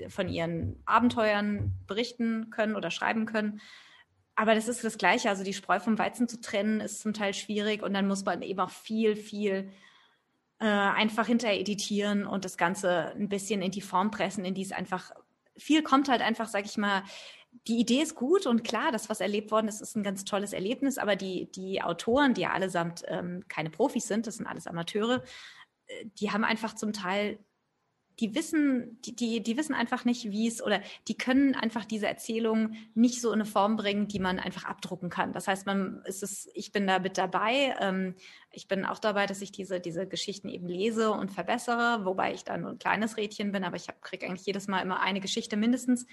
von ihren Abenteuern berichten können oder schreiben können. Aber das ist das Gleiche. Also die Spreu vom Weizen zu trennen, ist zum Teil schwierig und dann muss man eben auch viel, viel äh, einfach hinterher editieren und das Ganze ein bisschen in die Form pressen, in die es einfach viel kommt halt einfach, sag ich mal, die Idee ist gut und klar, das, was erlebt worden ist, ist ein ganz tolles Erlebnis, aber die, die Autoren, die ja allesamt ähm, keine Profis sind, das sind alles Amateure, äh, die haben einfach zum Teil die wissen, die, die, die wissen einfach nicht, wie es oder die können einfach diese Erzählung nicht so in eine Form bringen, die man einfach abdrucken kann. Das heißt, man ist es, ich bin da mit dabei. Ähm, ich bin auch dabei, dass ich diese, diese Geschichten eben lese und verbessere, wobei ich da nur ein kleines Rädchen bin, aber ich kriege eigentlich jedes Mal immer eine Geschichte mindestens.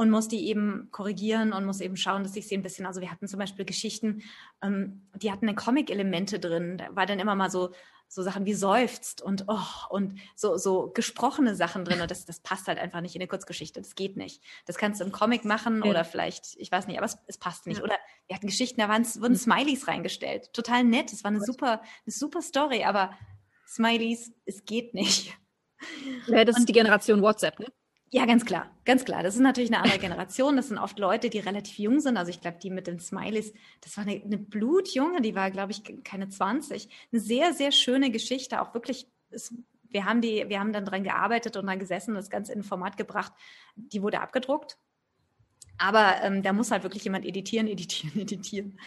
Und muss die eben korrigieren und muss eben schauen, dass ich sie ein bisschen, also wir hatten zum Beispiel Geschichten, ähm, die hatten Comic-Elemente drin, da war dann immer mal so, so Sachen wie seufzt und oh, und so, so gesprochene Sachen drin und das, das passt halt einfach nicht in eine Kurzgeschichte, das geht nicht. Das kannst du im Comic machen ja. oder vielleicht, ich weiß nicht, aber es, es passt nicht. Ja. Oder wir hatten Geschichten, da waren, wurden hm. Smileys reingestellt, total nett, das war eine super, eine super Story, aber Smileys, es geht nicht. Ja, das und, ist die Generation WhatsApp, ne? Ja, ganz klar, ganz klar. Das ist natürlich eine andere Generation. Das sind oft Leute, die relativ jung sind. Also ich glaube, die mit den Smileys, das war eine, eine Blutjunge, die war, glaube ich, keine 20. Eine sehr, sehr schöne Geschichte. Auch wirklich, es, wir haben die, wir haben dann dran gearbeitet und dann gesessen und das Ganze in ein Format gebracht. Die wurde abgedruckt. Aber ähm, da muss halt wirklich jemand editieren, editieren, editieren.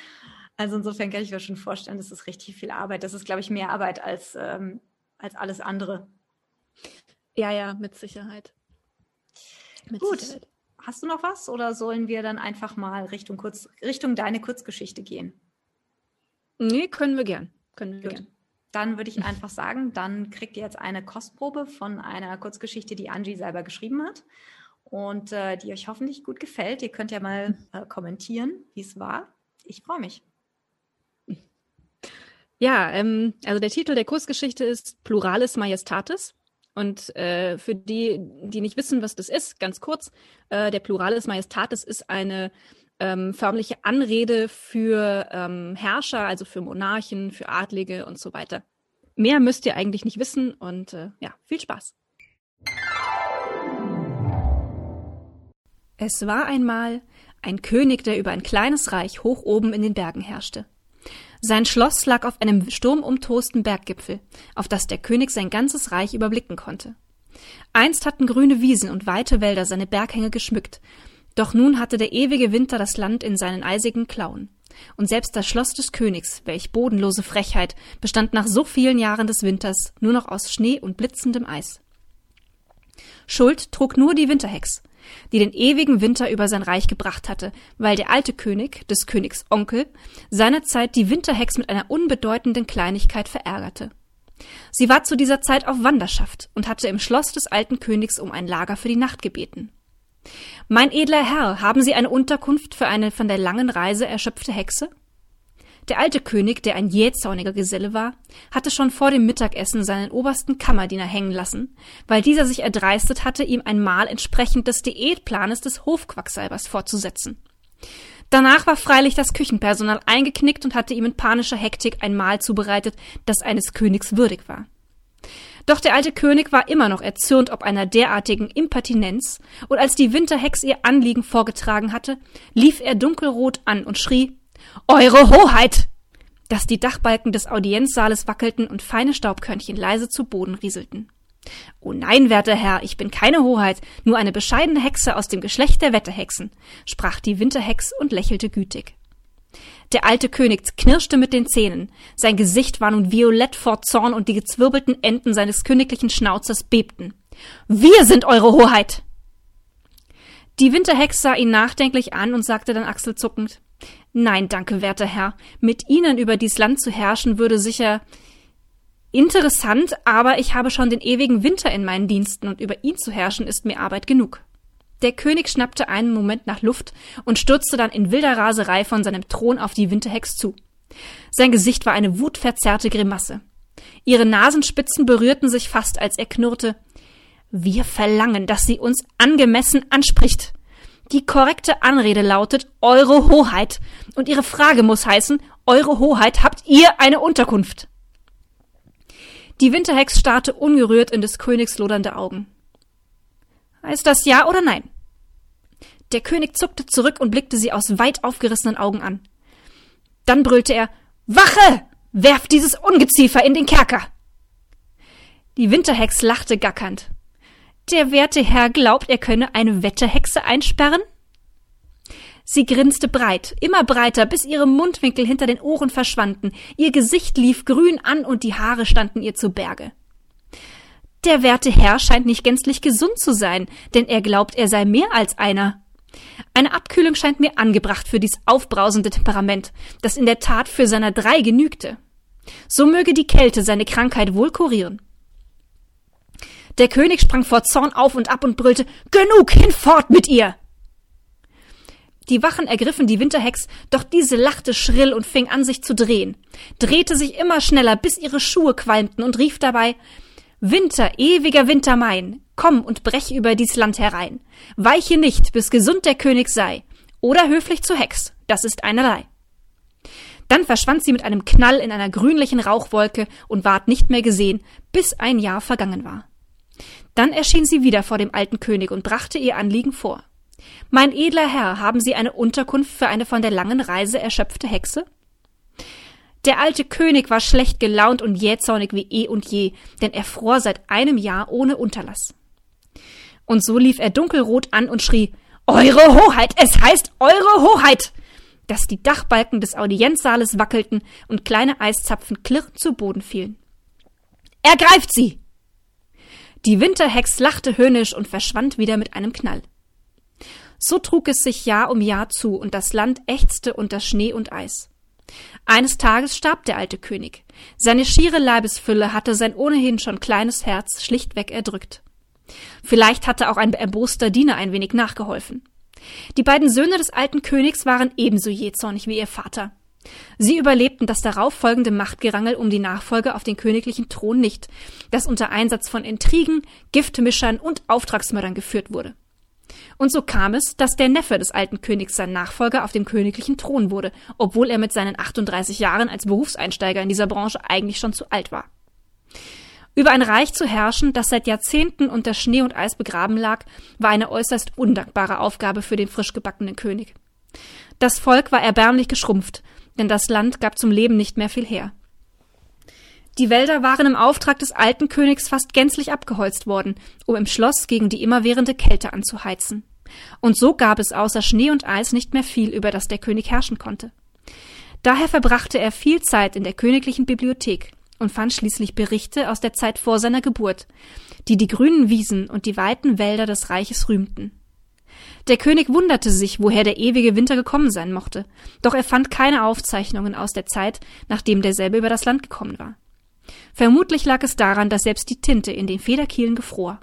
Also insofern kann ich mir schon vorstellen, das ist richtig viel Arbeit. Das ist, glaube ich, mehr Arbeit als, ähm, als alles andere. Ja, ja, mit Sicherheit. Gut. Hast du noch was oder sollen wir dann einfach mal Richtung, kurz, Richtung deine Kurzgeschichte gehen? Nee, können wir gern. Können wir Gut. gern. Dann würde ich einfach sagen, dann kriegt ihr jetzt eine Kostprobe von einer Kurzgeschichte, die Angie selber geschrieben hat und äh, die euch hoffentlich gut gefällt. Ihr könnt ja mal äh, kommentieren, wie es war. Ich freue mich. Ja, ähm, also der Titel der Kurzgeschichte ist Pluralis Majestatis. Und äh, für die, die nicht wissen, was das ist, ganz kurz, äh, der Pluralis Majestatis ist eine ähm, förmliche Anrede für ähm, Herrscher, also für Monarchen, für Adlige und so weiter. Mehr müsst ihr eigentlich nicht wissen und äh, ja, viel Spaß. Es war einmal ein König, der über ein kleines Reich hoch oben in den Bergen herrschte. Sein Schloss lag auf einem sturmumtosten Berggipfel, auf das der König sein ganzes Reich überblicken konnte. Einst hatten grüne Wiesen und weite Wälder seine Berghänge geschmückt, doch nun hatte der ewige Winter das Land in seinen eisigen Klauen. Und selbst das Schloss des Königs, welch bodenlose Frechheit, bestand nach so vielen Jahren des Winters nur noch aus Schnee und blitzendem Eis. Schuld trug nur die Winterhex, die den ewigen Winter über sein Reich gebracht hatte, weil der alte König, des Königs Onkel, seinerzeit die Winterhex mit einer unbedeutenden Kleinigkeit verärgerte. Sie war zu dieser Zeit auf Wanderschaft und hatte im Schloss des alten Königs um ein Lager für die Nacht gebeten. Mein edler Herr, haben Sie eine Unterkunft für eine von der langen Reise erschöpfte Hexe? Der alte König, der ein jähzorniger Geselle war, hatte schon vor dem Mittagessen seinen obersten Kammerdiener hängen lassen, weil dieser sich erdreistet hatte, ihm ein Mahl entsprechend des Diätplanes des Hofquacksalbers fortzusetzen. Danach war freilich das Küchenpersonal eingeknickt und hatte ihm in panischer Hektik ein Mahl zubereitet, das eines Königs würdig war. Doch der alte König war immer noch erzürnt ob einer derartigen Impertinenz, und als die Winterhex ihr Anliegen vorgetragen hatte, lief er dunkelrot an und schrie eure Hoheit! Dass die Dachbalken des Audienzsaales wackelten und feine Staubkörnchen leise zu Boden rieselten. Oh nein, werter Herr, ich bin keine Hoheit, nur eine bescheidene Hexe aus dem Geschlecht der Wetterhexen, sprach die Winterhex und lächelte gütig. Der alte König knirschte mit den Zähnen, sein Gesicht war nun violett vor Zorn und die gezwirbelten Enden seines königlichen Schnauzers bebten. Wir sind eure Hoheit! Die Winterhex sah ihn nachdenklich an und sagte dann achselzuckend Nein, danke, werter Herr. Mit Ihnen über dies Land zu herrschen würde sicher interessant, aber ich habe schon den ewigen Winter in meinen Diensten und über ihn zu herrschen ist mir Arbeit genug. Der König schnappte einen Moment nach Luft und stürzte dann in wilder Raserei von seinem Thron auf die Winterhex zu. Sein Gesicht war eine wutverzerrte Grimasse. Ihre Nasenspitzen berührten sich fast, als er knurrte Wir verlangen, dass sie uns angemessen anspricht. Die korrekte Anrede lautet Eure Hoheit. Und Ihre Frage muss heißen, Eure Hoheit, habt ihr eine Unterkunft? Die Winterhex starrte ungerührt in des Königs lodernde Augen. Heißt das ja oder nein? Der König zuckte zurück und blickte sie aus weit aufgerissenen Augen an. Dann brüllte er Wache! Werft dieses Ungeziefer in den Kerker! Die Winterhex lachte gackernd. Der werte Herr glaubt, er könne eine Wetterhexe einsperren? Sie grinste breit, immer breiter, bis ihre Mundwinkel hinter den Ohren verschwanden, ihr Gesicht lief grün an und die Haare standen ihr zu Berge. Der werte Herr scheint nicht gänzlich gesund zu sein, denn er glaubt, er sei mehr als einer. Eine Abkühlung scheint mir angebracht für dies aufbrausende Temperament, das in der Tat für seiner drei genügte. So möge die Kälte seine Krankheit wohl kurieren. Der König sprang vor Zorn auf und ab und brüllte Genug, hinfort mit ihr. Die Wachen ergriffen die Winterhex, doch diese lachte schrill und fing an, sich zu drehen, drehte sich immer schneller, bis ihre Schuhe qualmten und rief dabei Winter, ewiger Winter mein, komm und brech über dies Land herein. Weiche nicht, bis gesund der König sei, oder höflich zur Hex, das ist einerlei. Dann verschwand sie mit einem Knall in einer grünlichen Rauchwolke und ward nicht mehr gesehen, bis ein Jahr vergangen war. Dann erschien sie wieder vor dem alten König und brachte ihr Anliegen vor. Mein edler Herr, haben Sie eine Unterkunft für eine von der langen Reise erschöpfte Hexe? Der alte König war schlecht gelaunt und jähzornig wie eh und je, denn er fror seit einem Jahr ohne Unterlass. Und so lief er dunkelrot an und schrie Eure Hoheit, es heißt Eure Hoheit, dass die Dachbalken des Audienzsaales wackelten und kleine Eiszapfen klirrend zu Boden fielen. Ergreift sie! Die Winterhex lachte höhnisch und verschwand wieder mit einem Knall. So trug es sich Jahr um Jahr zu, und das Land ächzte unter Schnee und Eis. Eines Tages starb der alte König. Seine schiere Leibesfülle hatte sein ohnehin schon kleines Herz schlichtweg erdrückt. Vielleicht hatte auch ein erboster Diener ein wenig nachgeholfen. Die beiden Söhne des alten Königs waren ebenso jähzornig wie ihr Vater. Sie überlebten das darauffolgende Machtgerangel um die Nachfolge auf den königlichen Thron nicht, das unter Einsatz von Intrigen, Giftmischern und Auftragsmördern geführt wurde. Und so kam es, dass der Neffe des alten Königs sein Nachfolger auf dem königlichen Thron wurde, obwohl er mit seinen 38 Jahren als Berufseinsteiger in dieser Branche eigentlich schon zu alt war. Über ein Reich zu herrschen, das seit Jahrzehnten unter Schnee und Eis begraben lag, war eine äußerst undankbare Aufgabe für den frisch gebackenen König. Das Volk war erbärmlich geschrumpft, denn das Land gab zum Leben nicht mehr viel her. Die Wälder waren im Auftrag des alten Königs fast gänzlich abgeholzt worden, um im Schloss gegen die immerwährende Kälte anzuheizen. Und so gab es außer Schnee und Eis nicht mehr viel, über das der König herrschen konnte. Daher verbrachte er viel Zeit in der königlichen Bibliothek und fand schließlich Berichte aus der Zeit vor seiner Geburt, die die grünen Wiesen und die weiten Wälder des Reiches rühmten. Der König wunderte sich, woher der ewige Winter gekommen sein mochte, doch er fand keine Aufzeichnungen aus der Zeit, nachdem derselbe über das Land gekommen war. Vermutlich lag es daran, dass selbst die Tinte in den Federkielen gefror.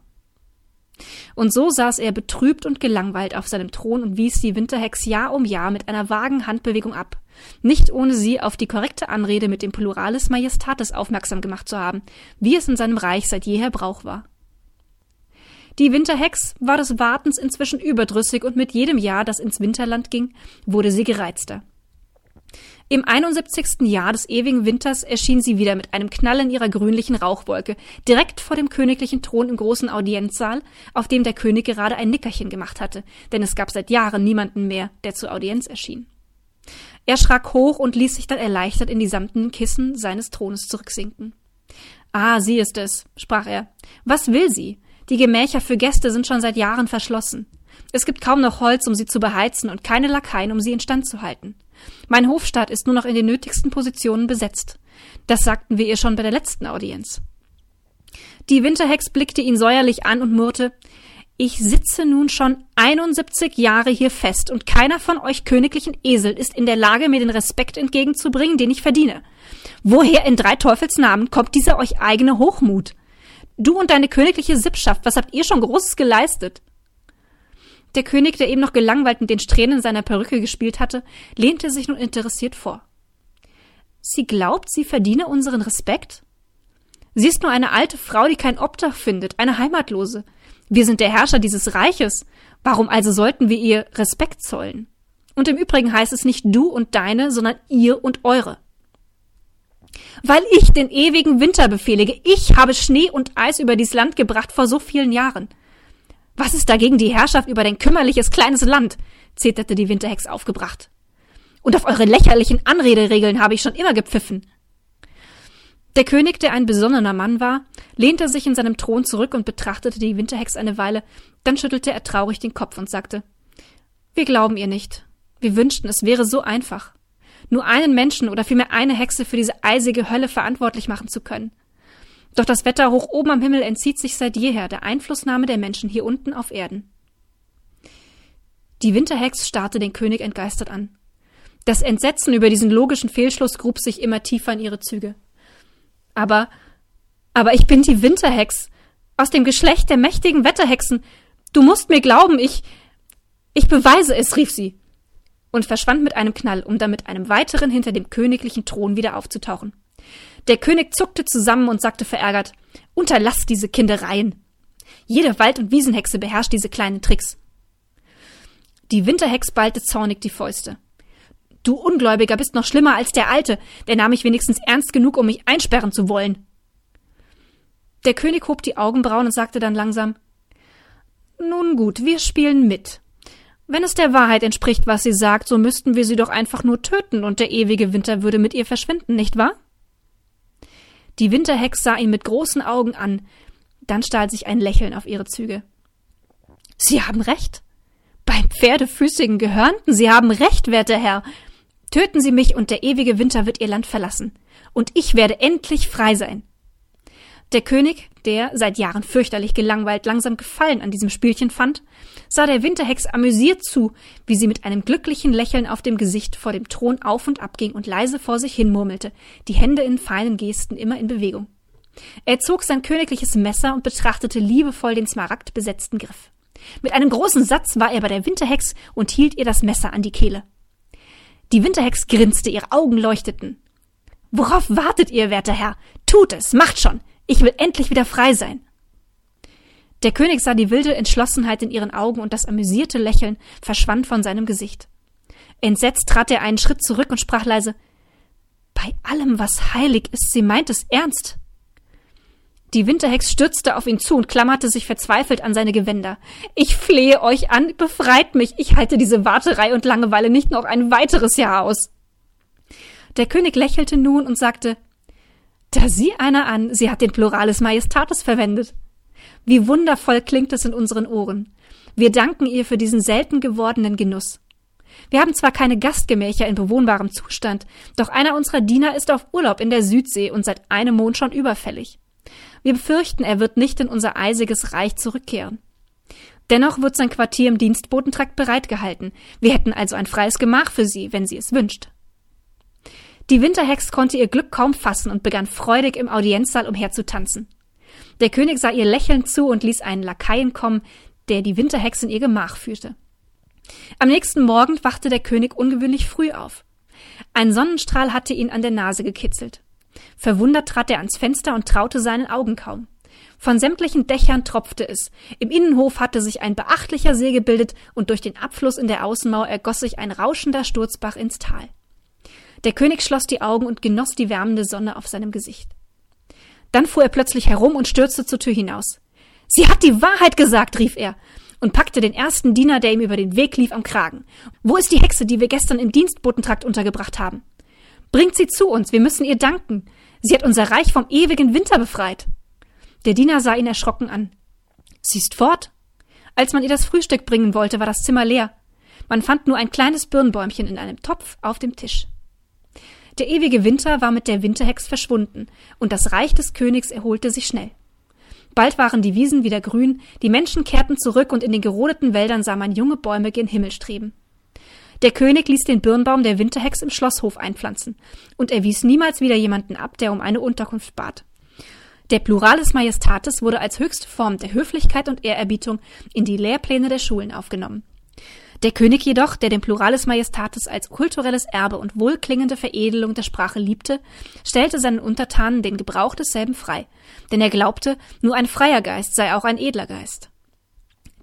Und so saß er betrübt und gelangweilt auf seinem Thron und wies die Winterhex Jahr um Jahr mit einer vagen Handbewegung ab, nicht ohne sie auf die korrekte Anrede mit dem Pluralis Majestatis aufmerksam gemacht zu haben, wie es in seinem Reich seit jeher Brauch war. Die Winterhex war des Wartens inzwischen überdrüssig und mit jedem Jahr, das ins Winterland ging, wurde sie gereizter. Im 71. Jahr des ewigen Winters erschien sie wieder mit einem Knall in ihrer grünlichen Rauchwolke, direkt vor dem königlichen Thron im großen Audienzsaal, auf dem der König gerade ein Nickerchen gemacht hatte, denn es gab seit Jahren niemanden mehr, der zur Audienz erschien. Er schrak hoch und ließ sich dann erleichtert in die samtenen Kissen seines Thrones zurücksinken. Ah, sie ist es, sprach er. Was will sie? Die Gemächer für Gäste sind schon seit Jahren verschlossen. Es gibt kaum noch Holz, um sie zu beheizen und keine Lakaien, um sie instand zu halten. Mein Hofstaat ist nur noch in den nötigsten Positionen besetzt. Das sagten wir ihr schon bei der letzten Audienz. Die Winterhex blickte ihn säuerlich an und murrte, ich sitze nun schon 71 Jahre hier fest und keiner von euch königlichen Esel ist in der Lage, mir den Respekt entgegenzubringen, den ich verdiene. Woher in drei Teufels Namen kommt dieser euch eigene Hochmut? Du und deine königliche Sippschaft, was habt ihr schon Großes geleistet? Der König, der eben noch gelangweilt mit den Strähnen seiner Perücke gespielt hatte, lehnte sich nun interessiert vor. Sie glaubt, sie verdiene unseren Respekt? Sie ist nur eine alte Frau, die kein Obdach findet, eine Heimatlose. Wir sind der Herrscher dieses Reiches. Warum also sollten wir ihr Respekt zollen? Und im Übrigen heißt es nicht du und deine, sondern ihr und eure. Weil ich den ewigen Winter befehlige. Ich habe Schnee und Eis über dies Land gebracht vor so vielen Jahren. Was ist dagegen die Herrschaft über dein kümmerliches kleines Land? zeterte die Winterhex aufgebracht. Und auf eure lächerlichen Anrederegeln habe ich schon immer gepfiffen. Der König, der ein besonnener Mann war, lehnte sich in seinem Thron zurück und betrachtete die Winterhex eine Weile, dann schüttelte er traurig den Kopf und sagte Wir glauben ihr nicht. Wir wünschten, es wäre so einfach. Nur einen Menschen oder vielmehr eine Hexe für diese eisige Hölle verantwortlich machen zu können. Doch das Wetter hoch oben am Himmel entzieht sich seit jeher der Einflussnahme der Menschen hier unten auf Erden. Die Winterhex starrte den König entgeistert an. Das Entsetzen über diesen logischen Fehlschluss grub sich immer tiefer in ihre Züge. Aber, aber ich bin die Winterhex, aus dem Geschlecht der mächtigen Wetterhexen. Du musst mir glauben, ich, ich beweise es, rief sie. Und verschwand mit einem Knall, um dann mit einem weiteren hinter dem königlichen Thron wieder aufzutauchen. Der König zuckte zusammen und sagte verärgert, Unterlass diese Kindereien. Jede Wald- und Wiesenhexe beherrscht diese kleinen Tricks. Die Winterhex ballte zornig die Fäuste. Du Ungläubiger bist noch schlimmer als der Alte, der nahm mich wenigstens ernst genug, um mich einsperren zu wollen. Der König hob die Augenbrauen und sagte dann langsam Nun gut, wir spielen mit. Wenn es der Wahrheit entspricht, was sie sagt, so müssten wir sie doch einfach nur töten und der ewige Winter würde mit ihr verschwinden, nicht wahr? Die Winterhex sah ihn mit großen Augen an, dann stahl sich ein Lächeln auf ihre Züge. Sie haben recht. Beim pferdefüßigen Gehörnten, Sie haben recht, werter Herr. Töten Sie mich und der ewige Winter wird Ihr Land verlassen. Und ich werde endlich frei sein. Der König, der seit Jahren fürchterlich gelangweilt langsam Gefallen an diesem Spielchen fand, sah der Winterhex amüsiert zu, wie sie mit einem glücklichen Lächeln auf dem Gesicht vor dem Thron auf und ab ging und leise vor sich hin murmelte, die Hände in feinen Gesten immer in Bewegung. Er zog sein königliches Messer und betrachtete liebevoll den smaragdbesetzten Griff. Mit einem großen Satz war er bei der Winterhex und hielt ihr das Messer an die Kehle. Die Winterhex grinste, ihre Augen leuchteten. Worauf wartet ihr, werter Herr? Tut es, macht schon. Ich will endlich wieder frei sein. Der König sah die wilde Entschlossenheit in ihren Augen und das amüsierte Lächeln verschwand von seinem Gesicht. Entsetzt trat er einen Schritt zurück und sprach leise Bei allem, was heilig ist, sie meint es ernst. Die Winterhex stürzte auf ihn zu und klammerte sich verzweifelt an seine Gewänder. Ich flehe euch an, befreit mich, ich halte diese Warterei und Langeweile nicht noch ein weiteres Jahr aus. Der König lächelte nun und sagte Da sieh einer an, sie hat den Pluralis Majestatis verwendet. Wie wundervoll klingt es in unseren Ohren. Wir danken ihr für diesen selten gewordenen Genuss. Wir haben zwar keine Gastgemächer in bewohnbarem Zustand, doch einer unserer Diener ist auf Urlaub in der Südsee und seit einem Mond schon überfällig. Wir befürchten, er wird nicht in unser eisiges Reich zurückkehren. Dennoch wird sein Quartier im Dienstbotentrakt bereitgehalten. Wir hätten also ein freies Gemach für sie, wenn sie es wünscht. Die Winterhex konnte ihr Glück kaum fassen und begann freudig im Audienzsaal umherzutanzen. Der König sah ihr lächelnd zu und ließ einen Lakaien kommen, der die Winterhex in ihr Gemach führte. Am nächsten Morgen wachte der König ungewöhnlich früh auf. Ein Sonnenstrahl hatte ihn an der Nase gekitzelt. Verwundert trat er ans Fenster und traute seinen Augen kaum. Von sämtlichen Dächern tropfte es. Im Innenhof hatte sich ein beachtlicher See gebildet und durch den Abfluss in der Außenmauer ergoss sich ein rauschender Sturzbach ins Tal. Der König schloss die Augen und genoss die wärmende Sonne auf seinem Gesicht. Dann fuhr er plötzlich herum und stürzte zur Tür hinaus. Sie hat die Wahrheit gesagt, rief er und packte den ersten Diener, der ihm über den Weg lief, am Kragen. Wo ist die Hexe, die wir gestern im Dienstbotentrakt untergebracht haben? Bringt sie zu uns, wir müssen ihr danken. Sie hat unser Reich vom ewigen Winter befreit. Der Diener sah ihn erschrocken an. Sie ist fort. Als man ihr das Frühstück bringen wollte, war das Zimmer leer. Man fand nur ein kleines Birnbäumchen in einem Topf auf dem Tisch. Der ewige Winter war mit der Winterhex verschwunden, und das Reich des Königs erholte sich schnell. Bald waren die Wiesen wieder grün, die Menschen kehrten zurück und in den gerodeten Wäldern sah man junge Bäume gen Himmel streben. Der König ließ den Birnbaum der Winterhex im Schlosshof einpflanzen, und er wies niemals wieder jemanden ab, der um eine Unterkunft bat. Der Pluralis Majestatis wurde als höchste Form der Höflichkeit und Ehrerbietung in die Lehrpläne der Schulen aufgenommen. Der König jedoch, der den Pluralis Majestatis als kulturelles Erbe und wohlklingende Veredelung der Sprache liebte, stellte seinen Untertanen den Gebrauch desselben frei, denn er glaubte, nur ein freier Geist sei auch ein edler Geist.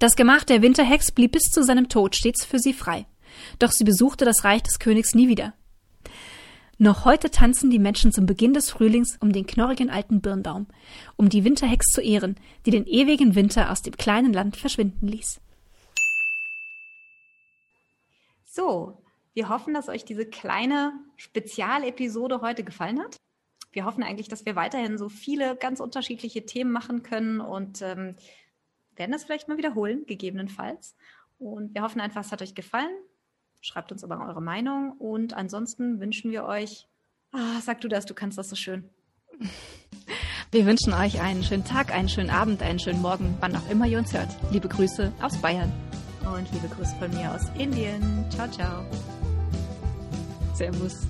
Das Gemach der Winterhex blieb bis zu seinem Tod stets für sie frei doch sie besuchte das Reich des Königs nie wieder. Noch heute tanzen die Menschen zum Beginn des Frühlings um den knorrigen alten Birnbaum, um die Winterhex zu ehren, die den ewigen Winter aus dem kleinen Land verschwinden ließ. So, wir hoffen, dass euch diese kleine Spezialepisode heute gefallen hat. Wir hoffen eigentlich, dass wir weiterhin so viele ganz unterschiedliche Themen machen können und ähm, werden das vielleicht mal wiederholen, gegebenenfalls. Und wir hoffen einfach, es hat euch gefallen. Schreibt uns aber eure Meinung und ansonsten wünschen wir euch, ah, sag du das, du kannst das so schön. Wir wünschen euch einen schönen Tag, einen schönen Abend, einen schönen Morgen, wann auch immer ihr uns hört. Liebe Grüße aus Bayern. Und liebe Grüße von mir aus Indien. Ciao, ciao. Servus.